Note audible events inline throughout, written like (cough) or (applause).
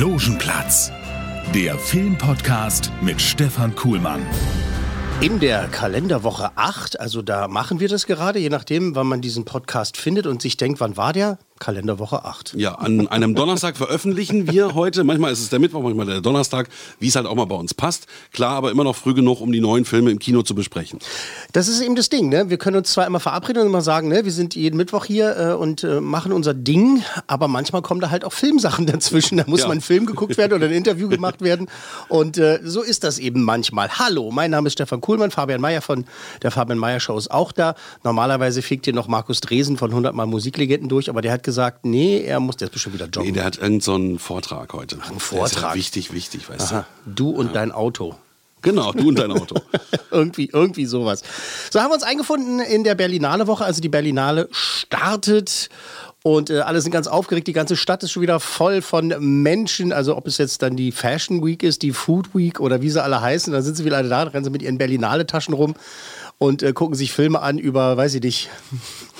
Logenplatz, der Filmpodcast mit Stefan Kuhlmann. In der Kalenderwoche 8, also da machen wir das gerade, je nachdem, wann man diesen Podcast findet und sich denkt, wann war der? Kalenderwoche 8. Ja, an einem Donnerstag veröffentlichen wir heute. Manchmal ist es der Mittwoch, manchmal der Donnerstag, wie es halt auch mal bei uns passt. Klar, aber immer noch früh genug, um die neuen Filme im Kino zu besprechen. Das ist eben das Ding, ne? Wir können uns zwar immer verabreden und immer sagen, ne, wir sind jeden Mittwoch hier äh, und äh, machen unser Ding, aber manchmal kommen da halt auch Filmsachen dazwischen. Da muss Ja. mal ein Film geguckt werden oder ein Interview gemacht werden. Und äh, so ist das eben manchmal. Hallo, mein Name ist Stefan Kuhlmann, Fabian Meyer von der Fabian Meyer Show ist auch da. Normalerweise fegt hier noch Markus Dresen von 100 Mal Musiklegenden durch, aber der hat gesagt, nee, er muss, ist bestimmt wieder joggen. Nee, der hat irgendeinen so einen Vortrag heute. Ach, einen Vortrag. wichtig, wichtig, weißt Aha, du und dein Auto. du. Genau, du und dein Auto. (laughs) irgendwie, irgendwie sowas. So haben wir uns eingefunden in der Berlinale Woche. Also die Berlinale startet und äh, alle sind ganz aufgeregt. Die ganze Stadt ist schon wieder voll von Menschen. Also ob es jetzt dann die Fashion Week ist, die Food Week oder wie sie alle heißen. Da sind sie wieder alle da, rennen sie mit ihren Berlinale-Taschen rum und äh, gucken sich Filme an über, weiß ich nicht.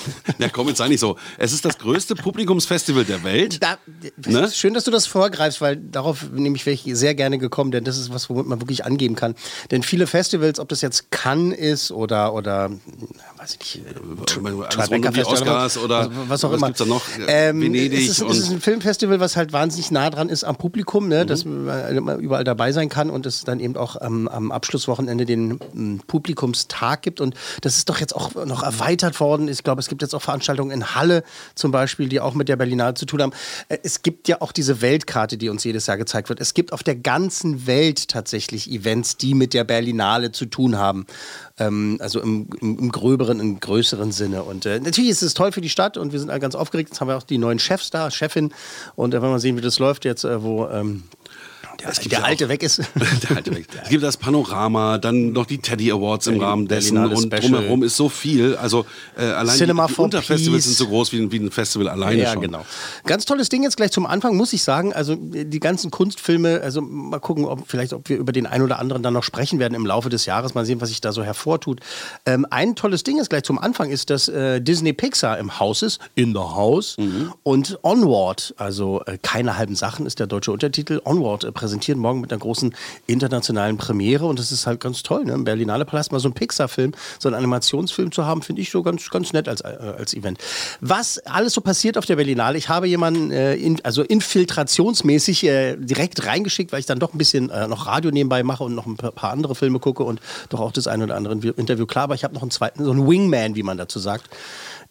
(laughs) Ja, komm, jetzt sei nicht so. Es ist das größte Publikumsfestival der Welt. Da, Ne? Schön, dass du das vorgreifst, weil darauf nämlich wäre ich sehr gerne gekommen, denn das ist was, womit man wirklich angeben kann. Denn viele Festivals, ob das jetzt Cannes ist oder, oder weiß ich nicht, Alles rund um die Tribeca-Festival, Oscars oder was auch was immer. gibt's da noch? Ähm, Venedig es ist, und- es ist ein Filmfestival, was halt wahnsinnig nah dran ist am Publikum, ne, Mhm. dass man überall dabei sein kann und es dann eben auch am, am Abschlusswochenende den ähm, Publikumstag gibt. Und das ist doch jetzt auch noch erweitert worden. Ich glaube, es gibt jetzt auch Veranstaltungen in Halle zum Beispiel, die auch mit der Berlinale zu tun haben. Äh, Es gibt ja auch diese Weltkarte, die uns jedes Jahr gezeigt wird. Es gibt auf der ganzen Welt tatsächlich Events, die mit der Berlinale zu tun haben. Ähm, also im, im, im gröberen, im größeren Sinne. Und äh, natürlich ist es toll für die Stadt und wir sind alle ganz aufgeregt. Jetzt haben wir auch die neuen Chefs da, Chefin. Und äh, wenn wir sehen, wie das läuft jetzt, äh, wo ähm, der, gibt der ja Alte auch- weg ist. (laughs) Der alte Weg. Es gibt das Panorama, dann noch die Teddy Awards im Rahmen dessen Berlinale und Special. drumherum ist so viel. Also äh, allein Cinema die, die Unterfestivals sind so groß wie, ein- wie ein Festival alleine Ja, schon. genau. Ganz tolles Ding jetzt gleich zum Anfang, muss ich sagen. Also die ganzen Kunstfilme, also mal gucken, ob vielleicht, ob wir über den einen oder anderen dann noch sprechen werden im Laufe des Jahres. Mal sehen, was sich da so hervortut. Ähm, ein tolles Ding jetzt gleich zum Anfang ist, dass äh, Disney Pixar im Haus ist, in the House. Und Onward, also äh, keine halben Sachen ist der deutsche Untertitel. Onward äh, präsentiert morgen mit einer großen internationalen Premiere und das ist halt ganz toll. Ne? Im Berlinale Palast mal so einen Pixar-Film, so einen Animationsfilm zu haben, finde ich so ganz, ganz nett als, äh, als Event. Was alles so passiert auf der Berlinale, ich habe jemanden äh, in, also infiltrationsmäßig äh, direkt reingeschickt, weil ich dann doch ein bisschen äh, noch Radio nebenbei mache und noch ein paar andere Filme gucke und doch auch das eine oder andere Interview. Klar, aber ich habe noch einen zweiten, so einen Wingman, wie man dazu sagt,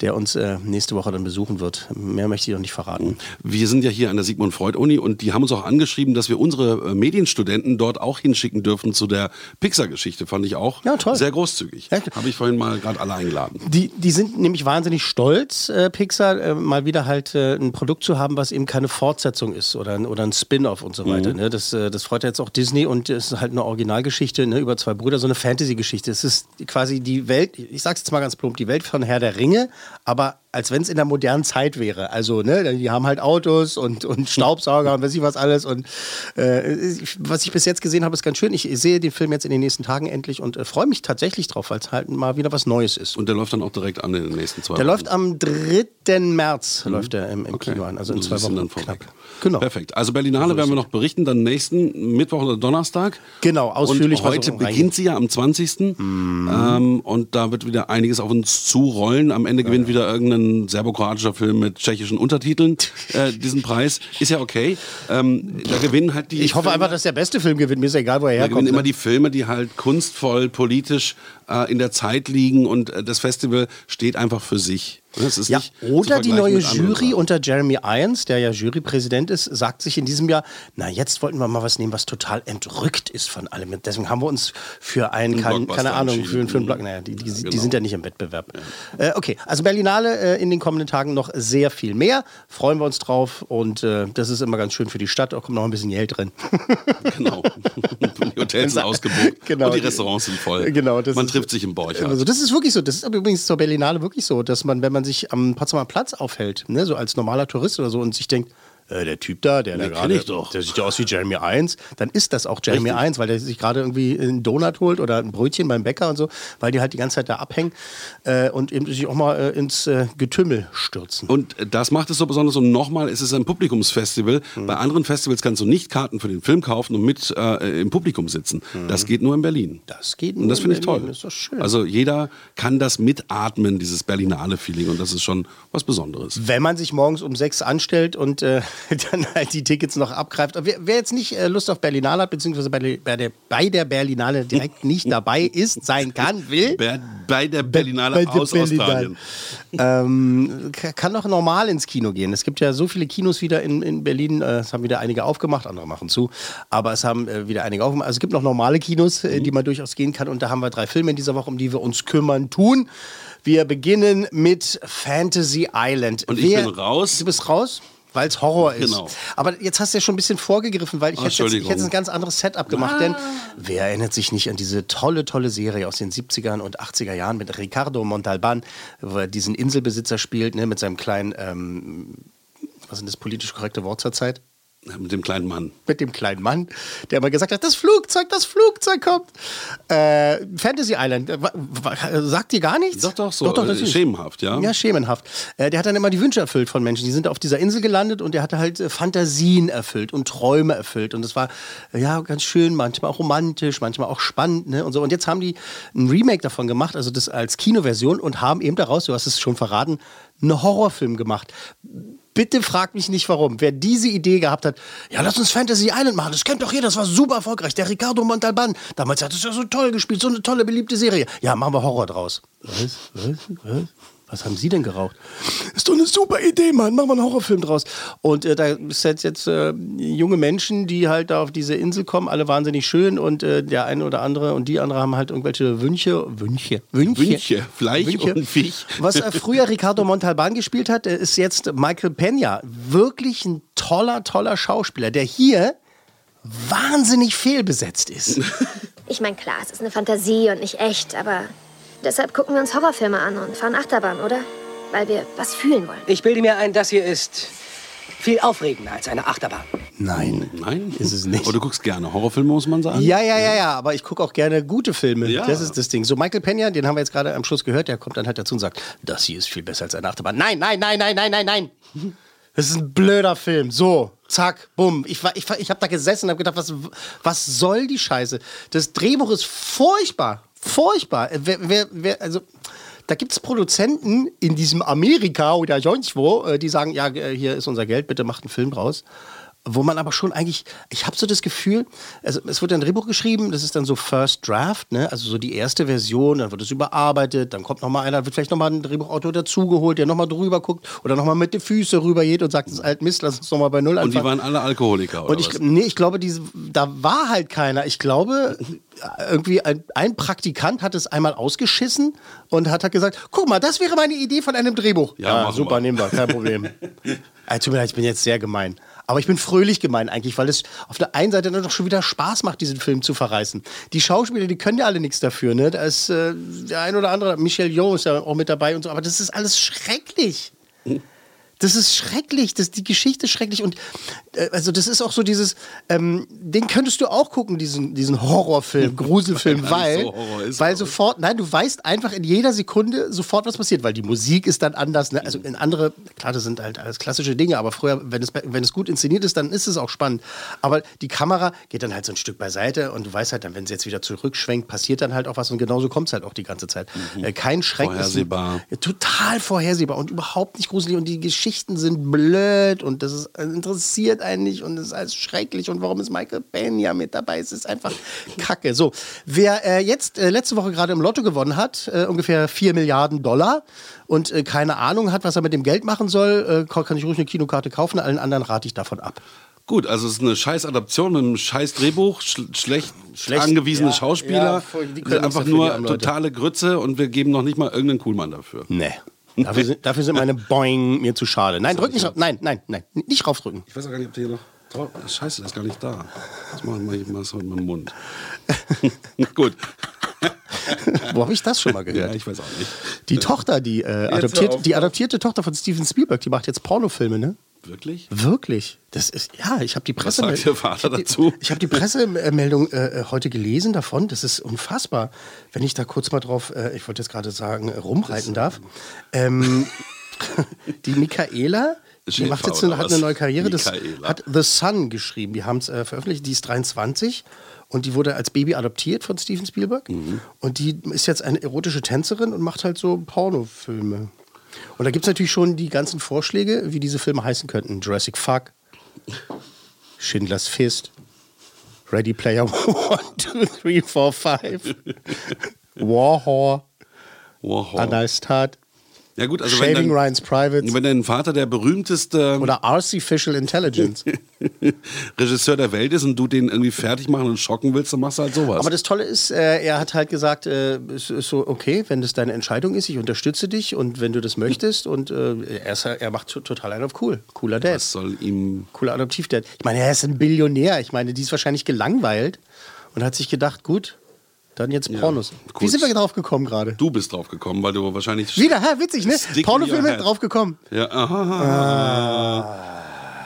der uns äh, nächste Woche dann besuchen wird. Mehr möchte ich noch nicht verraten. Wir sind ja hier an der Sigmund Freud Uni und die haben uns auch angeschrieben, dass wir unsere äh, Medienstudenten dort auch hinschicken dürfen zu der Pixar-Geschichte. Fand ich auch Ja, toll. sehr großzügig. Habe ich vorhin mal gerade alle eingeladen. Die, die sind nämlich wahnsinnig stolz, äh, Pixar, äh, mal wieder halt äh, ein Produkt zu haben, was eben keine Fortsetzung ist oder ein, oder ein Spin-off und so weiter. Ne? Das, äh, das freut ja jetzt auch Disney und es ist halt eine Originalgeschichte ne? über zwei Brüder, so eine Fantasy-Geschichte. Es ist quasi die Welt, ich sag's jetzt mal ganz plump, die Welt von Herr der Ringe, aber als wenn es in der modernen Zeit wäre. Also, ne, die haben halt Autos und, und Staubsauger und weiß ich was alles. Und äh, was ich bis jetzt gesehen habe, ist ganz schön. Ich sehe den Film jetzt in den nächsten Tagen endlich und äh, freue mich tatsächlich drauf, weil es halt mal wieder was Neues ist. Und der läuft dann auch direkt an in den nächsten zwei Der Wochen. läuft am 3. März läuft er im, im Okay. Kino an, also in Also zwei Wochen dann knapp. Genau. Perfekt. Also Berlinale werden wir noch berichten, dann nächsten Mittwoch oder Donnerstag. Genau, ausführlich, Und heute beginnt sie ja am 20. Ähm, und da wird wieder einiges auf uns zurollen. Am Ende gewinnt wieder irgendein serbokroatischer Film mit tschechischen Untertiteln (laughs) äh, diesen Preis. Ist ja okay. Ähm, da gewinnen halt die. Ich hoffe Filme- einfach, dass der beste Film gewinnt. Mir ist egal, wo er da herkommt. gewinnen immer ne? die Filme, die halt kunstvoll, politisch äh, in der Zeit liegen und äh, das Festival steht einfach für sich. Ja, oder die neue Jury unter Jeremy Irons, der ja Jurypräsident ist, sagt sich in diesem Jahr, na jetzt wollten wir mal was nehmen, was total entrückt ist von allem. Deswegen haben wir uns für einen, kein, keine Ahnung, für, für einen Block, naja, die, die, Ja, die genau. sind ja nicht im Wettbewerb. Äh, okay, also Berlinale äh, in den kommenden Tagen noch sehr viel mehr. Freuen wir uns drauf und äh, das ist immer ganz schön für die Stadt. Da kommt noch ein bisschen Geld drin. (laughs) Genau. die Hotels sind ausgebucht (laughs) Genau. und die Restaurants sind voll. Genau, Man trifft sich im Borchardt. Also das ist wirklich so. Das ist übrigens zur Berlinale wirklich so, dass man, wenn man sich am Potsdamer Platz aufhält, ne, so als normaler Tourist oder so und sich denkt, äh, der Typ da, der da Den kenn gerade, der sieht ja aus wie Jeremy Irons, dann ist das auch Jeremy Richtig. Irons, weil der sich gerade irgendwie einen Donut holt oder ein Brötchen beim Bäcker und so, weil die halt die ganze Zeit da abhängen äh, und eben sich auch mal äh, ins äh, Getümmel stürzen. Und das macht es so besonders. Und nochmal, es ist ein Publikumsfestival. Mhm. Bei anderen Festivals kannst du nicht Karten für den Film kaufen und mit äh, im Publikum sitzen. Das geht nur in Berlin. Mhm. Das geht Und das nur finde in ich Berlin. toll. Also jeder kann das mitatmen, dieses Berlinale Feeling. Und das ist schon was Besonderes. Wenn man sich morgens um sechs anstellt und äh, (laughs) dann halt die Tickets noch abgreift. Wer, wer jetzt nicht äh, Lust auf Berlinale hat, beziehungsweise bei, der- bei, der, bei der Berlinale direkt nicht (laughs) dabei ist, sein kann, will, Bei, bei der Berlinale bei der aus Berlinale. Australien. ähm, ka- kann auch normal ins Kino gehen. Es gibt ja so viele Kinos wieder in, in Berlin. Äh, es haben wieder einige aufgemacht, andere machen zu. Aber es haben äh, wieder einige aufgemacht. Also es gibt noch normale Kinos, äh, die man durchaus gehen kann. Und da haben wir drei Filme in dieser Woche, um die wir uns kümmern tun. Wir beginnen mit Fantasy Island. Und ich bin raus. Du bist raus? Weil es Horror ist. Genau. Aber jetzt hast du ja schon ein bisschen vorgegriffen, weil ich, Ah, hätte, jetzt, ich hätte ein ganz anderes Setup gemacht. Denn wer erinnert sich nicht an diese tolle, tolle Serie aus den 70ern und 80er Jahren mit Ricardo Montalban, wo er diesen Inselbesitzer spielt, ne, mit seinem kleinen, ähm, was ist das politisch korrekte Wort zur Zeit? Mit dem kleinen Mann. mit dem kleinen Mann, der immer gesagt hat, das Flugzeug, das Flugzeug kommt. Äh, Fantasy Island, äh, sagt dir gar nichts? Doch, doch, so, Doch, doch, äh, natürlich. schemenhaft, ja. Ja, schemenhaft. Äh, der hat dann immer die Wünsche erfüllt von Menschen. Die sind auf dieser Insel gelandet und der hatte halt Fantasien erfüllt und Träume erfüllt. Und das war ja ganz schön, manchmal auch romantisch, manchmal auch spannend ne? und so. Und jetzt haben die ein Remake davon gemacht, also das als Kinoversion und haben eben daraus, du hast es schon verraten, einen Horrorfilm gemacht. Bitte frag mich nicht warum. Wer diese Idee gehabt hat, ja, lass uns Fantasy Island machen. Das kennt doch jeder, das war super erfolgreich. Der Ricardo Montalban. Damals hat es ja so toll gespielt, so eine tolle, beliebte Serie. Ja, machen wir Horror draus. Was? Was? Was? Was haben Sie denn geraucht? Ist doch eine super Idee, Mann. Machen wir einen Horrorfilm draus. Und äh, da sind jetzt, äh, junge Menschen, die halt da auf diese Insel kommen, alle wahnsinnig schön und äh, der eine oder andere und die andere haben halt irgendwelche Wünsche. Wünsche. Wünsche. Wünsche. Fleisch und Fisch. Was äh, früher Ricardo Montalban gespielt hat, äh, ist jetzt Michael Peña. Wirklich ein toller, toller Schauspieler, der hier wahnsinnig fehlbesetzt ist. Ich meine, klar, es ist eine Fantasie und nicht echt, aber deshalb gucken wir uns Horrorfilme an und fahren Achterbahn, oder? Weil wir was fühlen wollen. Ich bilde mir ein, das hier ist viel aufregender als eine Achterbahn. Nein. Nein, Ist es nicht. Aber du guckst gerne Horrorfilme, muss man sagen. Ja, ja, ja, ja, aber ich gucke auch gerne gute Filme. Ja. Das ist das Ding. So, Michael Peña, den haben wir jetzt gerade am Schluss gehört, der kommt dann halt dazu und sagt, das hier ist viel besser als eine Achterbahn. Nein, nein, nein, nein, nein, nein, nein. Das ist ein blöder Film. So, zack, bumm. Ich, war- ich, war- ich habe da gesessen und habe gedacht, was, was soll die Scheiße? Das Drehbuch ist furchtbar. Furchtbar. Äh, Wer, wer, wer, also, da gibt es Produzenten in diesem Amerika oder sonst wo, äh, die sagen, ja, äh, hier ist unser Geld, bitte macht einen Film draus. Wo man aber schon eigentlich, ich habe so das Gefühl, also es wird ein Drehbuch geschrieben, das ist dann so First Draft, ne? also so die erste Version, dann wird es überarbeitet, dann kommt noch mal einer, wird vielleicht noch mal ein Drehbuchautor dazugeholt, der noch mal drüber guckt oder noch mal mit den Füßen rüber geht und sagt, das ist alt Mist, lass uns noch mal bei Null Und die anfangen. waren alle Alkoholiker, oder Und ich, was? nee, ich glaube, diese, da war halt keiner. Ich glaube, irgendwie ein, ein Praktikant hat es einmal ausgeschissen und hat halt gesagt, guck mal, das wäre meine Idee von einem Drehbuch. Ja, machen super, wir. nehmen wir, kein Problem. (laughs) äh, tut mir leid, ich bin jetzt sehr gemein. Aber ich bin fröhlich gemein eigentlich, weil es auf der einen Seite dann doch schon wieder Spaß macht, diesen Film zu verreißen. Die Schauspieler, die können ja alle nichts dafür. Ne? Da ist äh, der ein oder andere, Michel Yeoh ist ja auch mit dabei und so, aber das ist alles schrecklich. Das ist schrecklich, das, die Geschichte ist schrecklich und äh, also das ist auch so dieses, ähm, den könntest du auch gucken, diesen, diesen Horrorfilm, (laughs) Gruselfilm, Weil so ist, weil sofort, nein, du weißt einfach in jeder Sekunde sofort, was passiert, weil die Musik ist dann anders, ne? also in andere, klar, das sind halt alles klassische Dinge, aber früher, wenn es, wenn es gut inszeniert ist, dann ist es auch spannend, aber die Kamera geht dann halt so ein Stück beiseite und du weißt halt dann, wenn sie jetzt wieder zurückschwenkt, passiert dann halt auch was und genauso kommt es halt auch die ganze Zeit. Äh, kein Schreck. ist- Mhm. Vorhersehbar. ja, total vorhersehbar und überhaupt nicht gruselig. Und die Geschichte Geschichten sind blöd und das ist, interessiert einen nicht und es ist alles schrecklich und warum ist Michael Pena mit dabei? Es ist einfach Kacke. So, wer äh, jetzt äh, letzte Woche gerade im Lotto gewonnen hat, äh, ungefähr 4 Milliarden Dollar und äh, keine Ahnung hat, was er mit dem Geld machen soll, äh, kann ich ruhig eine Kinokarte kaufen, allen anderen rate ich davon ab. Gut, also es ist eine scheiß Adaption mit einem scheiß Drehbuch, sch schlecht, Schlecht, angewiesene ja, Schauspieler, ja, einfach nur Leute. totale Grütze und wir geben noch nicht mal irgendeinen Coolmann dafür. Nee. Dafür sind, dafür sind meine Boing mir zu schade. Nein, drück nicht rauf. Nein, nein, nein. Nicht raufdrücken. Ich weiß auch gar nicht, ob der hier noch drauf Scheiße, der ist gar nicht da. Das machen wir mal was mit meinem Mund. (laughs) Gut. (laughs) Wo habe ich das schon mal gehört? Ja, ich weiß auch nicht. Die Tochter, die, äh, adoptiert, die adoptierte Tochter von Steven Spielberg, die macht jetzt Pornofilme, ne? Wirklich? Wirklich? Das ist ja, ich habe die Presse. sagt Ihr Vater ich hab die, dazu? Ich habe die Pressemeldung äh, heute gelesen davon. Das ist unfassbar. Wenn ich da kurz mal drauf, äh, ich wollte jetzt gerade sagen, äh, rumreiten darf. Ähm, (laughs) die Michaela, die macht jetzt eine, hat was? eine neue Karriere. Das Michaela. hat The Sun geschrieben. Die haben es äh, veröffentlicht. Die ist 23 und die wurde als Baby adoptiert von Steven Spielberg. Mhm. Und die ist jetzt eine erotische Tänzerin und macht halt so Pornofilme. Und da gibt es natürlich schon die ganzen Vorschläge, wie diese Filme heißen könnten. Jurassic Fuck, Schindlers Fist, Ready Player (laughs) One, Two, Three, Four, Five, (laughs) Warhor, Wow. Analstat, Ja gut, also wenn Shaving dein, Ryan's Privates wenn dein Vater der berühmteste oder Artificial Intelligence. (laughs) Regisseur der Welt ist und du den irgendwie fertig machen und schocken willst, dann machst du halt sowas. Aber das Tolle ist, äh, er hat halt gesagt, äh, es ist so, okay, wenn das deine Entscheidung ist, ich unterstütze dich und wenn du das möchtest und äh, er, ist, halt- er macht to- total einen auf cool. Cooler Dad. Was soll ihm Cooler Adoptivdad. Ich meine, er ist ein Billionär. Ich meine, die ist wahrscheinlich gelangweilt und hat sich gedacht, gut, dann jetzt Pornos. gut. Wie sind wir drauf gekommen gerade? Du bist drauf gekommen, weil du wahrscheinlich. Wieder, hä, witzig, ne? Pornofilme drauf gekommen. Ja, aha.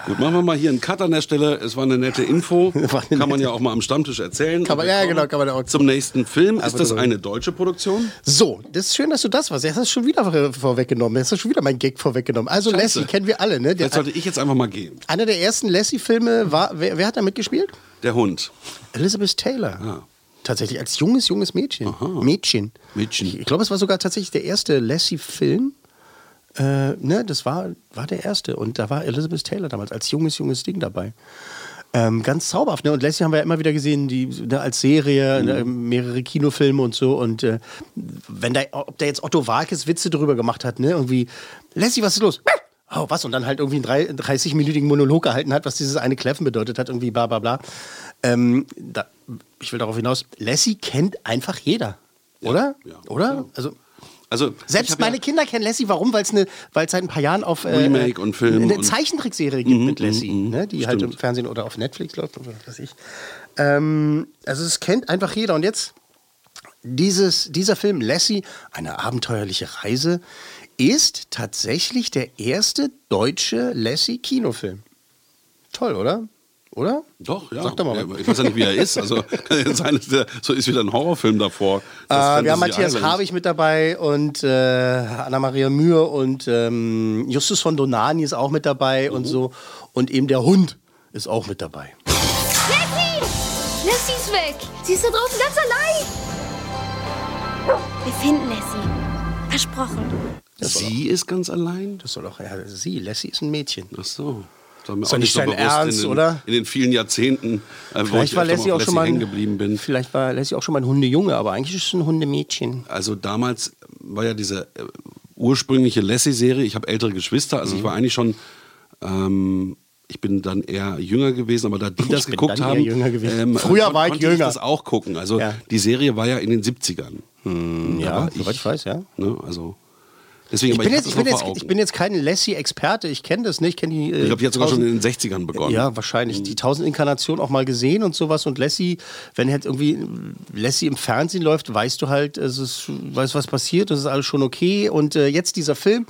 Gut, machen wir mal hier einen Cut an der Stelle. Es war eine nette Info. (laughs) Eine kann man ja auch mal am Stammtisch erzählen. Kann man- ja, genau, kann man auch- Zum nächsten Film. Ist das eine deutsche Produktion? So, das ist schön, dass du das warst. Jetzt hast du schon wieder vor- vorweggenommen. Jetzt hast du schon wieder mein Gag vorweggenommen. Also Scheiße. Lassie kennen wir alle, ne? Der, Jetzt sollte ich jetzt einfach mal gehen. einer der ersten Lassie-Filme war, wer, wer hat da mitgespielt? Der Hund. Elizabeth Taylor. Ah. Tatsächlich als junges, junges Mädchen. Mädchen. Mädchen. Ich, ich glaube, es war sogar tatsächlich der erste Lassie-Film. Äh, ne, das war, war der erste. Und da war Elizabeth Taylor damals als junges, junges Ding dabei. Ähm, ganz zauberhaft. Ne? Und Lassie haben wir ja immer wieder gesehen, die ne, als Serie, ne, mehrere Kinofilme und so. Und äh, wenn da, ob da jetzt Otto Walkes Witze drüber gemacht hat, ne, irgendwie, Lassie, was ist los? Oh, was? Und dann halt irgendwie einen drei- 30-minütigen Monolog gehalten hat, was dieses eine Kläffen bedeutet hat, irgendwie bla bla bla. Ähm, da, ich will darauf hinaus, Lassie kennt einfach jeder. Oder? ja, Oder? klar. Also, Also, selbst meine ja, Kinder kennen Lassie. Warum? Weil es ne, seit ein paar Jahren auf äh, Remake und Film eine Zeichentrickserie gibt mit Lassie, ne, die halt im. Fernsehen oder auf Netflix läuft oder was weiß ich. Ähm, also es kennt einfach jeder. Und jetzt dieses, dieser Film Lassie, eine abenteuerliche Reise, ist tatsächlich der erste deutsche Lassie-Kinofilm. Toll, oder? Oder? Doch, ja. Sag doch mal. Ja, Ich weiß ja nicht, wie er ist. Also (laughs) kann ja sein, dass der, so ist wieder ein Horrorfilm davor. Äh, wir haben Matthias. Habig mit dabei und äh, Anna-Maria Mühe und ähm, Justus von Donani ist auch mit dabei Mhm. und so. Und eben der Hund ist auch mit dabei. Lassie! Lassie ist weg. Sie ist da draußen ganz allein. Wir finden Lassie. Versprochen. Sie ist ganz allein? Das soll doch, ja, sie, Lassie ist ein Mädchen. Ach so. Das Ist doch nicht dein bewusst Ernst, in den, oder? In den vielen Jahrzehnten, äh, Vielleicht ich war Lassie auch schon mal geblieben bin. Vielleicht war Lassie auch schon mal ein Hundejunge, aber eigentlich ist es ein Hundemädchen. Also damals war ja diese äh, ursprüngliche Lassie-Serie, ich habe ältere Geschwister, also Mhm. ich war eigentlich schon, ähm, ich bin dann eher jünger gewesen, aber da die das bin geguckt haben, ähm. Früher war ich jünger. ich das auch gucken. Also Ja. die Serie war ja in den 70ern. Ja, aber soweit ich weiß, ja. Ne, also deswegen, Ich bin, ich, jetzt, ich, das bin jetzt, ich bin jetzt kein Lassie-Experte, ich kenne das nicht. Ich kenne die. äh, ich glaube, die hat sogar schon in den 60ern begonnen. Ja, wahrscheinlich. Die tausend Inkarnationen auch mal gesehen und sowas. Und Lassie, wenn halt irgendwie Lassie im Fernsehen läuft, weißt du halt, es ist, weißt, was passiert, das ist alles schon okay. Und äh, jetzt dieser Film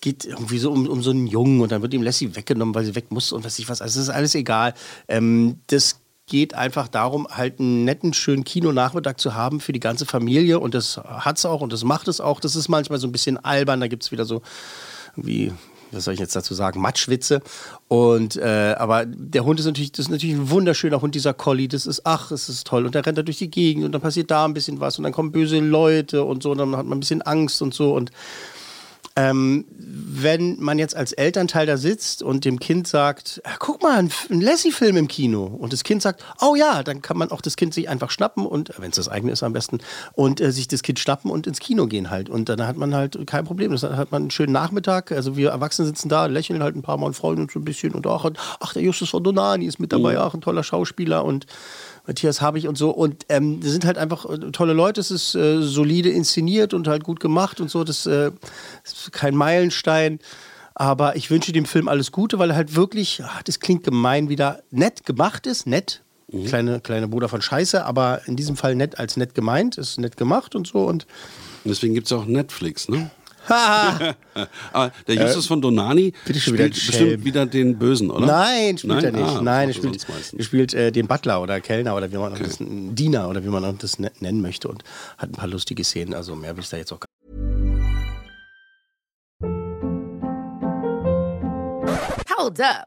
geht irgendwie so um, um so einen Jungen und dann wird ihm Lassie weggenommen, weil sie weg muss und was ich was. Also es ist alles egal. Ähm, das geht einfach darum, halt einen netten, schönen Kinonachmittag zu haben für die ganze Familie. Und das hat es auch und das macht es auch. Das ist manchmal so ein bisschen albern. Da gibt es wieder so irgendwie, was soll ich jetzt dazu sagen, Matschwitze. Und äh, aber der Hund ist natürlich, das ist natürlich ein wunderschöner Hund, dieser Collie. Das ist, ach, es ist toll. Und der rennt da durch die Gegend und dann passiert da ein bisschen was und dann kommen böse Leute und so, und dann hat man ein bisschen Angst und so. Und Ähm, wenn man jetzt als Elternteil da sitzt und dem Kind sagt, "Ah, guck mal, ein, ein Lassie-Film im Kino und das Kind sagt, oh ja, dann kann man auch das Kind sich einfach schnappen und, wenn es das eigene ist am besten, und äh, sich das Kind schnappen und ins Kino gehen halt. Und dann hat man halt kein Problem. Das hat man einen schönen Nachmittag. Also wir Erwachsene sitzen da, lächeln halt ein paar Mal und freuen uns ein bisschen und ach, und, ach der Justus von Donani ist mit dabei, ach, ein toller Schauspieler und Matthias Habich und so. Und ähm, sind halt einfach äh, tolle Leute. Es ist äh, solide inszeniert und halt gut gemacht und so. Das äh, ist kein Meilenstein. Aber ich wünsche dem Film alles Gute, weil er halt wirklich, ah, das klingt gemein, wieder nett gemacht ist. Nett. Kleine, kleine Bruder von Scheiße, aber in diesem Fall nett als nett gemeint, ist nett gemacht und so. Und Deswegen gibt es auch Netflix, ne? Haha. Aber der Justus von Donani Äh, bitte schon wieder spielt bestimmt wieder den Bösen, oder? Nein, spielt er nicht. Ah, Nein, er spielt, er spielt äh, den Butler oder Kellner oder wie man das einen Diener oder wie man auch das ne- nennen möchte und hat ein paar lustige Szenen. Also mehr will ich da jetzt auch gar Hold up.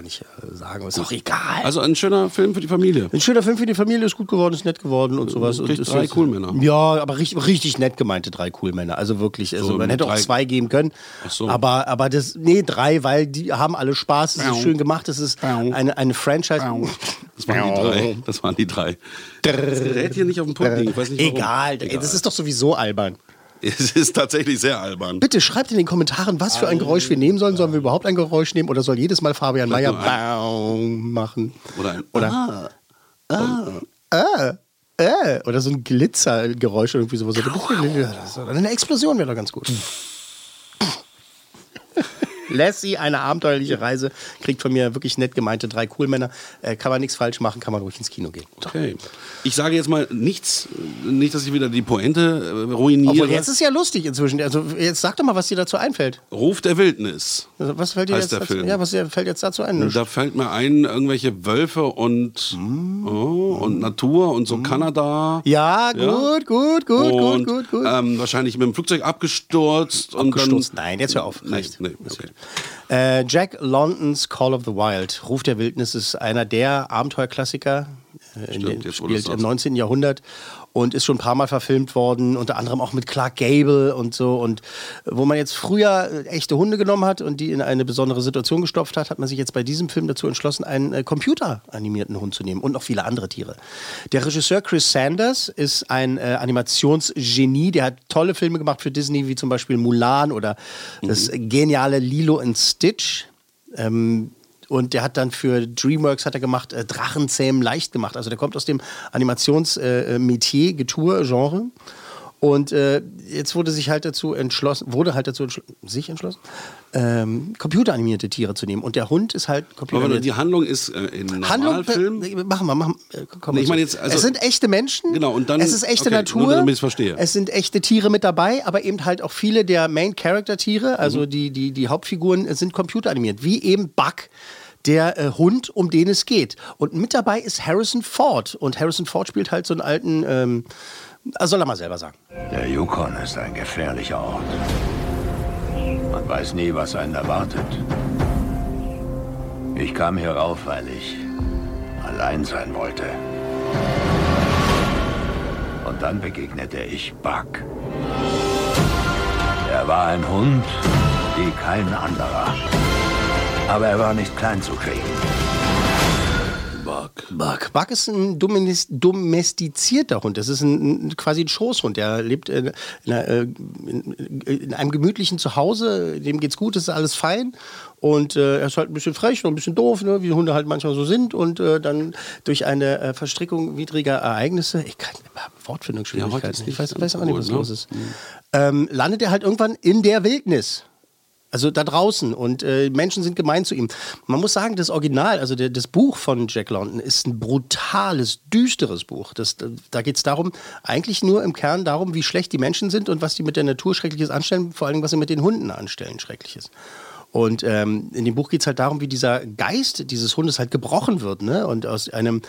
nicht äh, sagen. Ist auch egal. Also ein schöner Film für die Familie. Ein schöner Film für die Familie, ist gut geworden, ist nett geworden und sowas. Und ist drei jetzt- Coolmänner. Ja, aber richtig, richtig nett gemeinte drei Coolmänner. Also wirklich, also So, man hätte auch drei- zwei geben können. Ach so. Aber, aber das, nee, drei, weil die haben alle Spaß, es ist schön gemacht, es ist eine, eine Franchise. Das waren die drei. Das waren die drei. Das gerät hier nicht auf den Punkt liegen. Ich weiß nicht warum. Egal, das ist doch sowieso albern. (laughs) Es ist tatsächlich sehr albern. Bitte schreibt in den Kommentaren, was für ein Geräusch wir nehmen sollen. Sollen wir überhaupt ein Geräusch nehmen oder soll jedes Mal Fabian Mayer. Baum machen? Oder ein Oder, äh, äh, oder so ein Glitzergeräusch irgendwie sowas. Oder eine Explosion wäre doch ganz gut. Lassie, eine abenteuerliche Reise, kriegt von mir wirklich nett gemeinte drei Coolmänner. Äh, kann man nichts falsch machen, kann man ruhig ins Kino gehen. Okay. Ich sage jetzt mal nichts, nicht, dass ich wieder die Pointe äh, ruiniere. Obwohl, jetzt ist ja lustig inzwischen. Also jetzt sag doch mal, was dir dazu einfällt. Ruf der Wildnis. Also, Was fällt dir Heißt jetzt der dazu, Film. Ja, was fällt jetzt dazu ein? Da fällt mir ein, irgendwelche Wölfe und, oh, und Natur und so Kanada. Ja, gut, gut, gut, und, gut, gut, gut. Ähm, wahrscheinlich mit dem Flugzeug abgestürzt. Abgestürzt? Und dann, Nein, jetzt hör auf. Nee, Reicht. nee, okay. Äh, Jack Londons Call of the Wild, Ruf der Wildnis, ist einer der Abenteuerklassiker. Äh, in Stimmt, du spielt im 19. Jahrhundert und ist schon ein paar Mal verfilmt worden, unter anderem auch mit Clark Gable und so. Und wo man jetzt früher echte Hunde genommen hat und die in eine besondere Situation gestopft hat, hat man sich jetzt bei diesem Film dazu entschlossen, einen äh, computeranimierten Hund zu nehmen und noch viele andere Tiere. Der Regisseur Chris Sanders ist ein äh, Animationsgenie, der hat tolle Filme gemacht für Disney, wie zum Beispiel Mulan oder das geniale Lilo and Stitch. Ähm, und der hat dann für DreamWorks hat er gemacht, äh, Drachenzähmen leicht gemacht. Also der kommt aus dem Animationsmetier, äh, Metier, Getue, Genre. Und äh, jetzt wurde sich halt dazu entschlossen, wurde halt dazu entschl sich entschlossen, ähm, computeranimierte Tiere zu nehmen. Und der Hund ist halt Aber computeranimiert. die Handlung ist äh, in Handlung, Normalfilm. äh, machen wir, machen äh, komm Nee, ich mal meine jetzt, also- es sind echte Menschen. Genau, und dann- Es ist echte okay, Natur. nur damit verstehe. Es sind echte Tiere mit dabei, aber eben halt auch viele der Main-Character-Tiere, also Mhm. die, die, die Hauptfiguren, äh, sind computeranimiert. Wie eben Buck. Der äh, Hund, um den es geht. Und mit dabei ist Harrison Ford. Und Harrison Ford spielt halt so einen alten, ähm, ah, soll er mal selber sagen. Der Yukon ist ein gefährlicher Ort. Man weiß nie, was einen erwartet. Ich kam hier rauf, weil ich allein sein wollte. Und dann begegnete ich Buck. Er war ein Hund wie kein anderer. Aber er war nicht klein zu kriegen. Buck. Buck. Buck ist ein domestizierter Hund. Das ist ein, ein, quasi ein Schoßhund. Der lebt in, in, einer, äh, in, in einem gemütlichen Zuhause. Dem geht's gut, es ist alles fein. Und äh, er ist halt ein bisschen frech und ein bisschen doof, ne, wie Hunde halt manchmal so sind. Und äh, dann durch eine äh, Verstrickung widriger Ereignisse, ich kann Wortfindungsschwierigkeiten, Ja, ich weiß, nicht weiß auch nicht, was ne? los ist, ähm, landet er halt irgendwann in der Wildnis. Also da draußen und äh, Menschen sind gemein zu ihm. Man muss sagen, das Original, also der, das Buch von Jack London ist ein brutales, düsteres Buch. Das, da geht es darum, eigentlich nur im Kern darum, wie schlecht die Menschen sind und was die mit der Natur Schreckliches anstellen, vor allem was sie mit den Hunden anstellen, Schreckliches. Und ähm, in dem Buch geht es halt darum, wie dieser Geist dieses Hundes halt gebrochen wird ne? und aus einem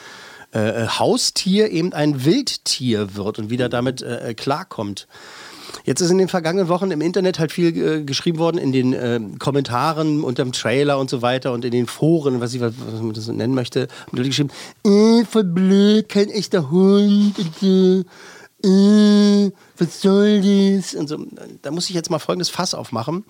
äh, Haustier eben ein Wildtier wird und wie der damit äh, klarkommt. Jetzt ist in den vergangenen Wochen im Internet halt viel äh, geschrieben worden, in den äh, Kommentaren unter dem Trailer und so weiter und in den Foren, was ich was, was man das so nennen möchte, haben Leute geschrieben, äh, voll blöd, kein echter Hund und so. Äh, was soll das? Und so. Da muss ich jetzt mal folgendes Fass aufmachen.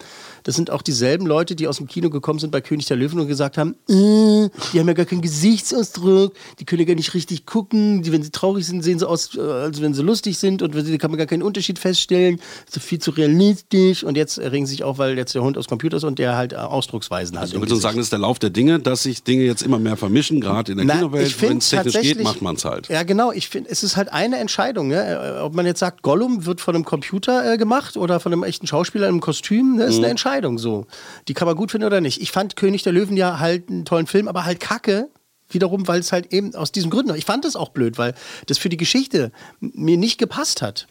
Das sind auch dieselben Leute, die aus dem Kino gekommen sind bei König der Löwen und gesagt haben, äh, die haben ja gar keinen Gesichtsausdruck, die können ja gar nicht richtig gucken, die, wenn sie traurig sind, sehen sie aus, äh, als wenn sie lustig sind und da kann man gar keinen Unterschied feststellen, so viel zu realistisch und jetzt regen sie sich auf, weil jetzt der Hund aus Computer ist und der halt äh, Ausdrucksweisen hat. Also, du sagen, das ist der Lauf der Dinge, dass sich Dinge jetzt immer mehr vermischen, gerade in der Na, Kinowelt. Wenn es technisch geht, macht man es halt. Ja, genau. Ich finde, es ist halt eine Entscheidung. Ne? Ob man jetzt sagt, Gollum wird von einem Computer äh, gemacht oder von einem echten Schauspieler im Kostüm, ne? ist Mhm. eine Entscheidung so. Die kann man gut finden oder nicht. Ich fand König der Löwen ja halt einen tollen Film, aber halt kacke. Wiederum, weil es halt eben aus diesen Gründen, ich fand es auch blöd, weil das für die Geschichte mir nicht gepasst hat.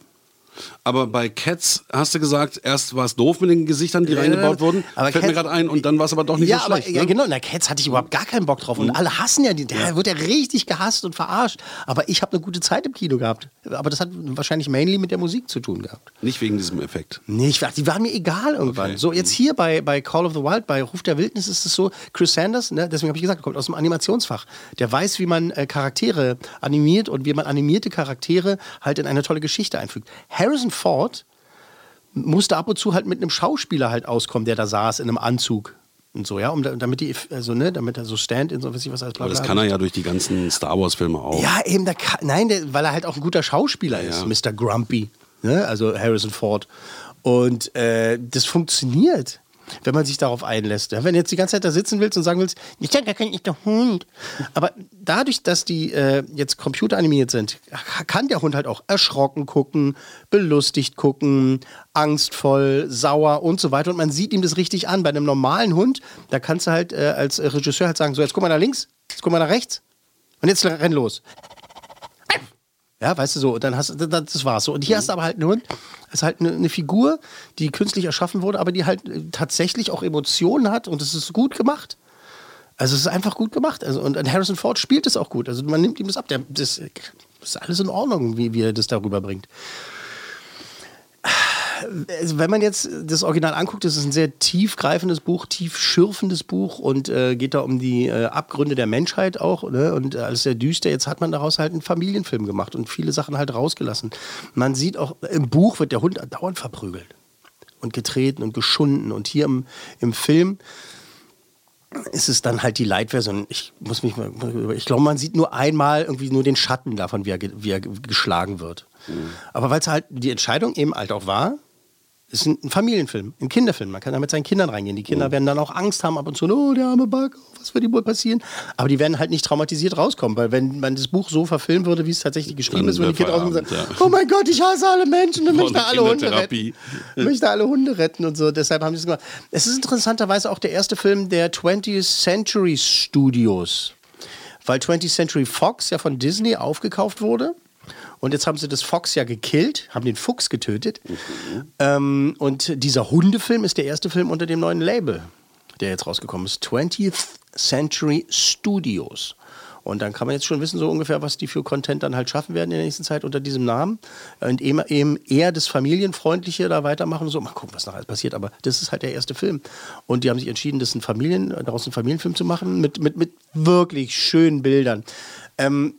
Aber bei Cats hast du gesagt, erst war es doof mit den Gesichtern, die reingebaut wurden. aber Fällt mir Cats- gerade ein und dann war es aber doch nicht ja, so schlecht. aber, ja, ne? genau. Na, Cats hatte ich überhaupt gar keinen Bock drauf. Und alle hassen ja, die, der wird ja richtig gehasst und verarscht. Aber ich habe eine gute Zeit im Kino gehabt. Aber das hat wahrscheinlich mainly mit der Musik zu tun gehabt. Nicht wegen diesem Effekt. Nee, ich, die waren mir egal irgendwann. Okay. So, jetzt hier bei, bei Call of the Wild, bei Ruf der Wildnis ist es so, Chris Sanders, ne, deswegen habe ich gesagt, kommt aus dem Animationsfach. Der weiß, wie man äh, Charaktere animiert und wie man animierte Charaktere halt in eine tolle Geschichte einfügt. Harrison Ford musste ab und zu halt mit einem Schauspieler halt auskommen, der da saß in einem Anzug und so, ja, um, da- damit die, also, ne, damit er so stand in so, weiß ich was alles bla, Aber das bla. kann er ja durch die ganzen Star Wars-Filme auch. Ja, eben, der kann, nein, der, weil er halt auch ein guter Schauspieler ist, Mr. Grumpy, ne? also Harrison Ford. Und äh, das funktioniert, wenn man sich darauf einlässt. Ja, wenn du jetzt die ganze Zeit da sitzen willst und sagen willst, ich bin gar kein echter Hund. Aber dadurch, dass die äh, jetzt computeranimiert sind, kann der Hund halt auch erschrocken gucken, belustigt gucken, angstvoll, sauer und so weiter. Und man sieht ihm das richtig an. Bei einem normalen Hund, da kannst du halt äh, als Regisseur halt sagen, so jetzt guck mal nach links, jetzt guck mal nach rechts und jetzt renn los. Ja, weißt du so, dann hast du, das war's so. Und hier hast du aber halt einen Hund, ist halt eine, eine Figur, die künstlich erschaffen wurde, aber die halt äh, tatsächlich auch Emotionen hat und es ist gut gemacht. Also es ist einfach gut gemacht. Also, und Harrison Ford spielt es auch gut. Also man nimmt ihm das ab. Der, das, das ist alles in Ordnung, wie, wie er das darüber bringt. Also wenn man jetzt das Original anguckt, das ist ein sehr tiefgreifendes Buch, tief schürfendes Buch und äh, geht da um die äh, Abgründe der Menschheit auch ne? und äh, alles sehr düster. Jetzt hat man daraus halt einen Familienfilm gemacht und viele Sachen halt rausgelassen. Man sieht auch, im Buch wird der Hund dauernd verprügelt und getreten und geschunden und hier im, im Film ist es dann halt die Light-Version. Ich muss mich mal, ich glaube, man sieht nur einmal irgendwie nur den Schatten davon, wie er, wie er ge- geschlagen wird. Aber weil es halt die Entscheidung eben halt auch war, ist ein, Familienfilm, ein Kinderfilm. Man kann da mit seinen Kindern reingehen. Die Kinder werden dann auch Angst haben ab und zu, oh, der arme Bug, was wird ihm wohl passieren? Aber die werden halt nicht traumatisiert rauskommen, weil wenn man das Buch so verfilmen würde, wie es tatsächlich geschrieben Dann ist, würden die Kinder rauskommen und sagen, ja. oh mein Gott, ich hasse alle Menschen und möchte alle Hunde retten Kindertherapie. möchte alle Hunde retten und so. Deshalb haben sie es gemacht. Es ist interessanterweise auch der erste Film der 20th Century Studios. Weil 20th Century Fox ja von Disney aufgekauft wurde. Und jetzt haben sie das Fox ja gekillt, haben den Fuchs getötet. Ähm, und dieser Hundefilm ist der erste Film unter dem neuen Label, der jetzt rausgekommen ist. 20th Century Studios. Und dann kann man jetzt schon wissen, so ungefähr, was die für Content dann halt schaffen werden in der nächsten Zeit unter diesem Namen. Und eben, eben eher das Familienfreundliche da weitermachen und so. Mal gucken, was alles passiert. Aber das ist halt der erste Film. Und die haben sich entschieden, das ein Familien, daraus einen Familienfilm zu machen mit, mit, mit wirklich schönen Bildern. Ähm,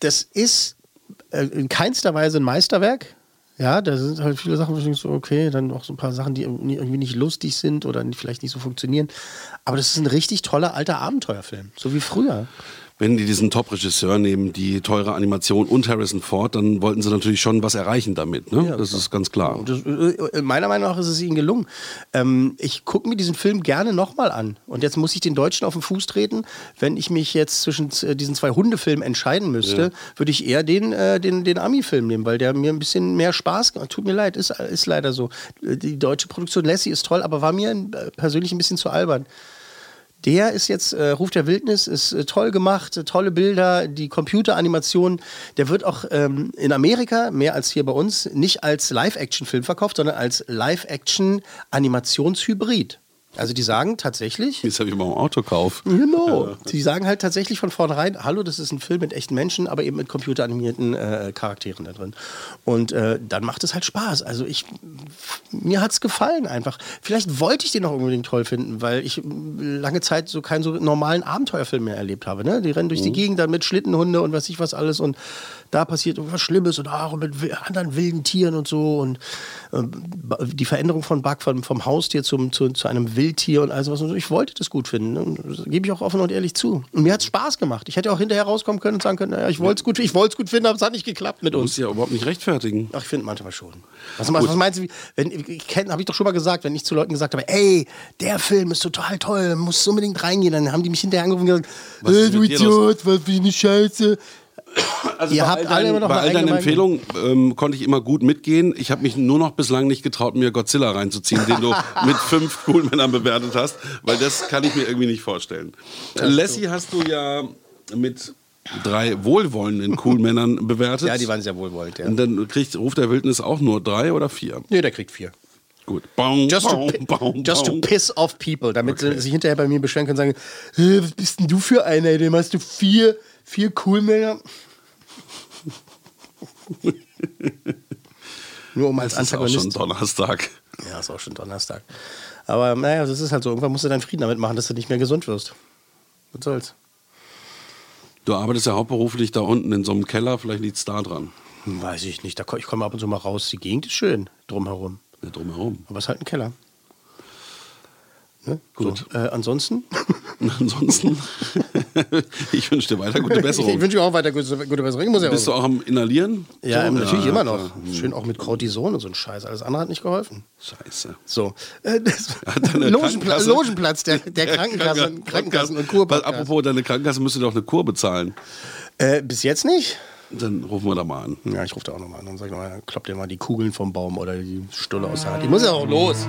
das ist in keinster Weise ein Meisterwerk. Ja, da sind halt viele Sachen, wo ich denke so, okay, dann auch so ein paar Sachen, die irgendwie nicht lustig sind oder vielleicht nicht so funktionieren. Aber das ist ein richtig toller alter Abenteuerfilm, so wie früher. Wenn die diesen Top-Regisseur nehmen, die teure Animation und Harrison Ford, dann wollten sie natürlich schon was erreichen damit. Ne? das ist ganz klar. Das, äh, meiner Meinung nach ist es ihnen gelungen. Ähm, ich gucke mir diesen Film gerne nochmal an. Und jetzt muss ich den Deutschen auf den Fuß treten. Wenn ich mich jetzt zwischen äh, diesen zwei Hundefilmen entscheiden müsste, Ja. würde ich eher den, äh, den, den Ami-Film nehmen, weil der mir ein bisschen mehr Spaß gemacht Tut mir leid, ist, ist leider so. Äh, Die deutsche Produktion Lassie ist toll, aber war mir persönlich ein bisschen zu albern. Der ist jetzt, äh, Ruf der Wildnis, ist äh, toll gemacht, äh, tolle Bilder, die Computeranimation. Der wird auch ähm, in Amerika, mehr als hier bei uns, nicht als Live-Action-Film verkauft, sondern als Live-Action-Animationshybrid. Also die sagen tatsächlich, Jetzt habe ich mal einen Autokauf. Genau. Die sagen halt tatsächlich von vornherein, hallo, das ist ein Film mit echten Menschen, aber eben mit computeranimierten äh, Charakteren da drin. Und äh, dann macht es halt Spaß. Also ich, mir hat es gefallen einfach. Vielleicht wollte ich den noch unbedingt toll finden, weil ich lange Zeit so keinen so normalen Abenteuerfilm mehr erlebt habe. Ne? Die rennen durch die Gegend dann mit Schlittenhunde und was ich was alles und da passiert irgendwas Schlimmes und auch mit anderen wilden Tieren und so und äh, die Veränderung von Buck vom, vom Haustier zum, zu, zu einem Wildtier und all sowas. Und so. ich wollte das gut finden. ne? Das gebe ich auch offen und ehrlich zu. Und mir hat es Spaß gemacht. Ich hätte auch hinterher rauskommen können und sagen können, naja, ich wollte es gut, ich gut finden, aber es hat nicht geklappt mit Du uns. musst ja überhaupt nicht rechtfertigen. Ach, ich finde manchmal schon. Was, was, was meinst du, wenn, ich habe ich doch schon mal gesagt, wenn ich zu Leuten gesagt habe, ey, der Film ist total toll, muss unbedingt reingehen, dann haben die mich hinterher angerufen und gesagt, Was ist du Idiot, was für eine Scheiße. Also Ihr bei habt all alle immer noch bei all deinen Empfehlungen ähm, konnte ich immer gut mitgehen. Ich habe mich nur noch bislang nicht getraut, mir Godzilla reinzuziehen, den du (laughs) mit fünf Coolmännern bewertet hast, weil das kann ich mir irgendwie nicht vorstellen. Lassie hast du ja mit drei wohlwollenden Coolmännern bewertet. Ja, die waren sehr wohlwollend, ja. Und dann kriegt Ruf der Wildnis auch nur drei oder vier. Nee, der kriegt vier. Gut. Baum, Just, baum, to, baum, just to piss off people, damit sie sich hinterher bei mir beschweren können und sagen, "Hä, was bist denn du für einer? Dem hast du vier, vier Coolmänner. Nur um als Das ist auch schon. Donnerstag. Ja, ist auch schon Donnerstag. Aber naja, das ist halt so. Irgendwann musst du deinen Frieden damit machen, dass du nicht mehr gesund wirst. Was soll's? Du arbeitest ja hauptberuflich da unten in so einem Keller, vielleicht liegt es da dran. Weiß ich nicht. Da, ich komme ab und zu mal raus. Die Gegend ist schön drumherum. Ja, drumherum. Aber es ist halt ein Keller. Ne? Gut. So, äh, ansonsten? (laughs) Ansonsten, (laughs) ich wünsche dir weiter gute Besserung. Ich wünsche dir auch weiter gute, gute Besserung. Ich muss ja Bist du auch. am Inhalieren? Ja, So? natürlich immer noch. Schön auch mit Cortison und so ein Scheiß. Alles andere hat nicht geholfen. Scheiße. So. Äh, (laughs) deine Logenplatz, Krankenkasse- der, der Krankenkassen, Krankenkassen und Kurpodcast. Apropos, deine Krankenkasse müsste doch eine Kur bezahlen. Äh, bis jetzt nicht. Dann rufen wir da mal an. Ja, ich rufe da auch nochmal an. Dann sag ich nochmal, kloppt dir mal die Kugeln vom Baum oder die Stulle aus der Hand. Die muss ja auch los.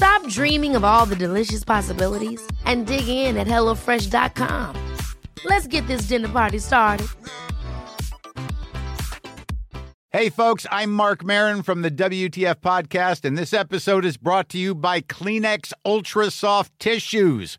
Stop dreaming of all the delicious possibilities and dig in at HelloFresh.com. Let's get this dinner party started. Hey, folks, I'm Mark Marin from the WTF Podcast, and this episode is brought to you by Kleenex Ultra Soft Tissues,